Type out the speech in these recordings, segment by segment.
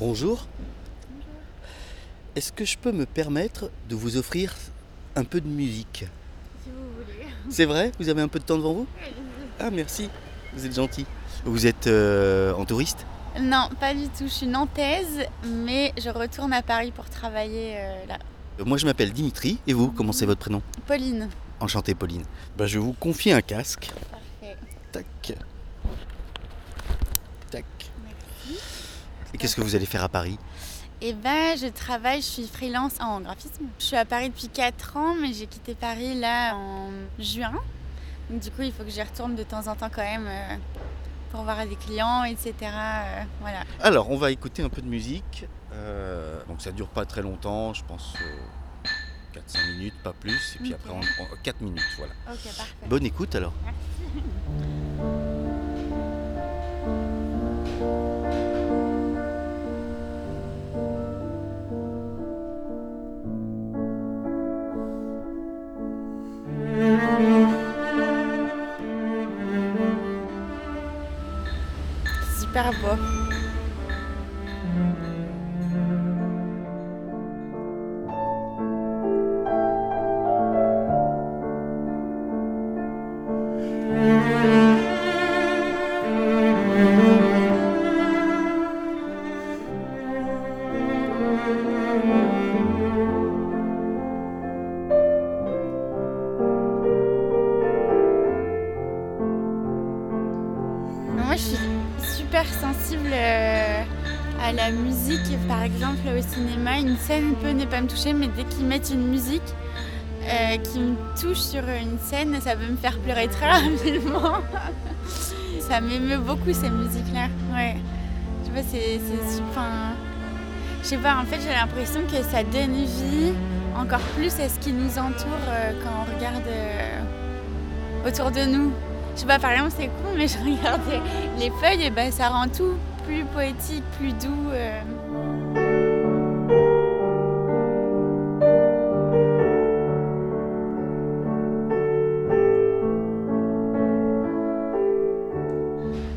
Bonjour. Est-ce que je peux me permettre de vous offrir un peu de musique Si vous voulez. C'est vrai? Vous avez un peu de temps devant vous? Ah merci, vous êtes gentil. Vous êtes euh, en touriste? Non, pas du tout. Je suis nantaise, mais je retourne à Paris pour travailler euh, là. Euh, Moi je m'appelle Dimitri, et vous, comment c'est votre prénom? Pauline. Enchanté Pauline. Bah, je vais vous confier un casque. Parfait. Tac. Merci. Et qu'est-ce que vous allez faire à Paris Et ben, je travaille, je suis freelance en graphisme. Je suis à Paris depuis 4 ans, mais j'ai quitté Paris là en juin. Donc, du coup, il faut que j'y retourne de temps en temps quand même euh, pour voir des clients, etc. euh, voilà. Alors, on va écouter un peu de musique. Euh, donc ça dure pas très longtemps, je pense 4-5 minutes, pas plus. Et puis après, on, 4 minutes, voilà. Ok, parfait. Bonne écoute alors. Super beau. Moi, je suis super sensible euh, à la musique. Par exemple, au cinéma, une scène peut ne pas me toucher, mais dès qu'ils mettent une musique euh, qui me touche sur une scène, ça peut me faire pleurer très rapidement. ça m'émeut beaucoup ces musiques-là. Ouais. Je sais pas, sais pas. En fait, j'ai l'impression que ça donne vie encore plus à ce qui nous entoure euh, quand on regarde autour de nous. Je sais pas, par exemple, c'est con, mais je regardais les feuilles et ben ça rend tout plus poétique, plus doux. euh.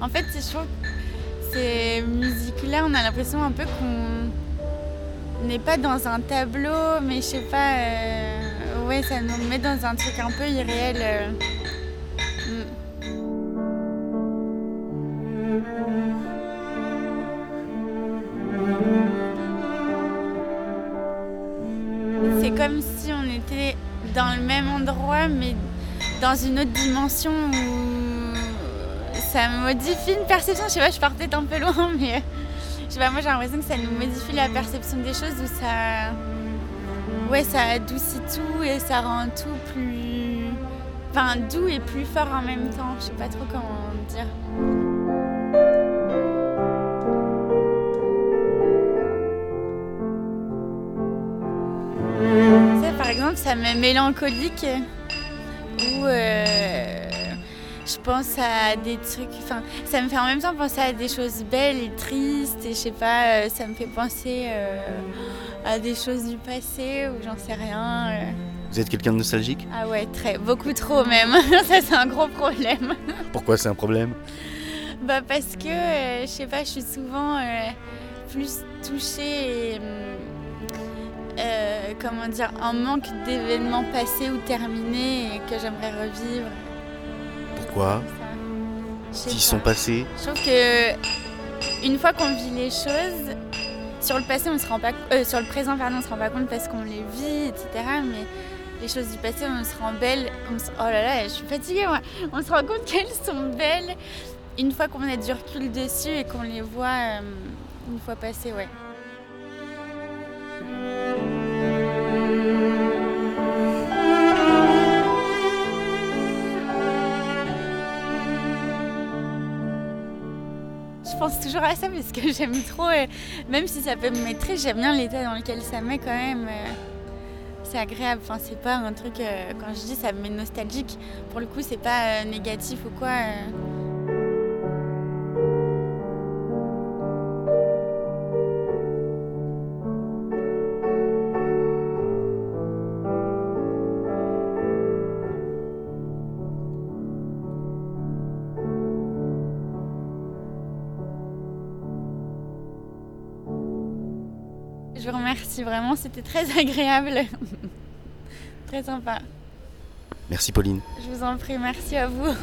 En fait, je trouve ces musiques-là, on a l'impression un peu qu'on n'est pas dans un tableau, mais je sais pas, euh, ouais, ça nous met dans un truc un peu irréel. euh. C'est comme si on était dans le même endroit, mais dans une autre dimension où ça modifie une perception. Je sais pas, je pars peut-être un peu loin, mais euh, je sais pas, moi j'ai l'impression que ça nous modifie la perception des choses, où ça. Ouais, ça adoucit tout et ça rend tout plus. Enfin, doux et plus fort en même temps. Je sais pas trop comment dire. Exemple, ça me mélancolique ou euh, je pense à des trucs. Enfin, ça me fait en même temps penser à des choses belles et tristes et je sais pas, euh, ça me fait penser euh, à des choses du passé ou j'en sais rien. euh. Vous êtes quelqu'un de nostalgique? Ah ouais, très, beaucoup trop même. ça, c'est un gros problème. Pourquoi c'est un problème? Bah parce que, euh, je sais pas, je suis souvent euh, plus touchée et, hum, comment dire, un manque d'événements passés ou terminés et que j'aimerais revivre. Pourquoi S'ils sont passés Je trouve que une fois qu'on vit les choses, sur le passé on se rend pas, euh, sur le présent pardon, on se rend pas compte parce qu'on les vit, etc. Mais les choses du passé, on se rend belle. on se- oh là là, je suis fatiguée moi. On se rend compte qu'elles sont belles une fois qu'on a du recul dessus et qu'on les voit euh, une fois passées, ouais. Je pense toujours à ça parce que j'aime trop, euh, même si ça peut me mettre j'aime bien l'état dans lequel ça met quand même. euh, c'est agréable, enfin c'est pas un truc, euh, quand je dis ça me met nostalgique, pour le coup c'est pas euh, négatif ou quoi. Je vous remercie vraiment, c'était très agréable. très sympa. Merci Pauline. Je vous en prie, merci à vous.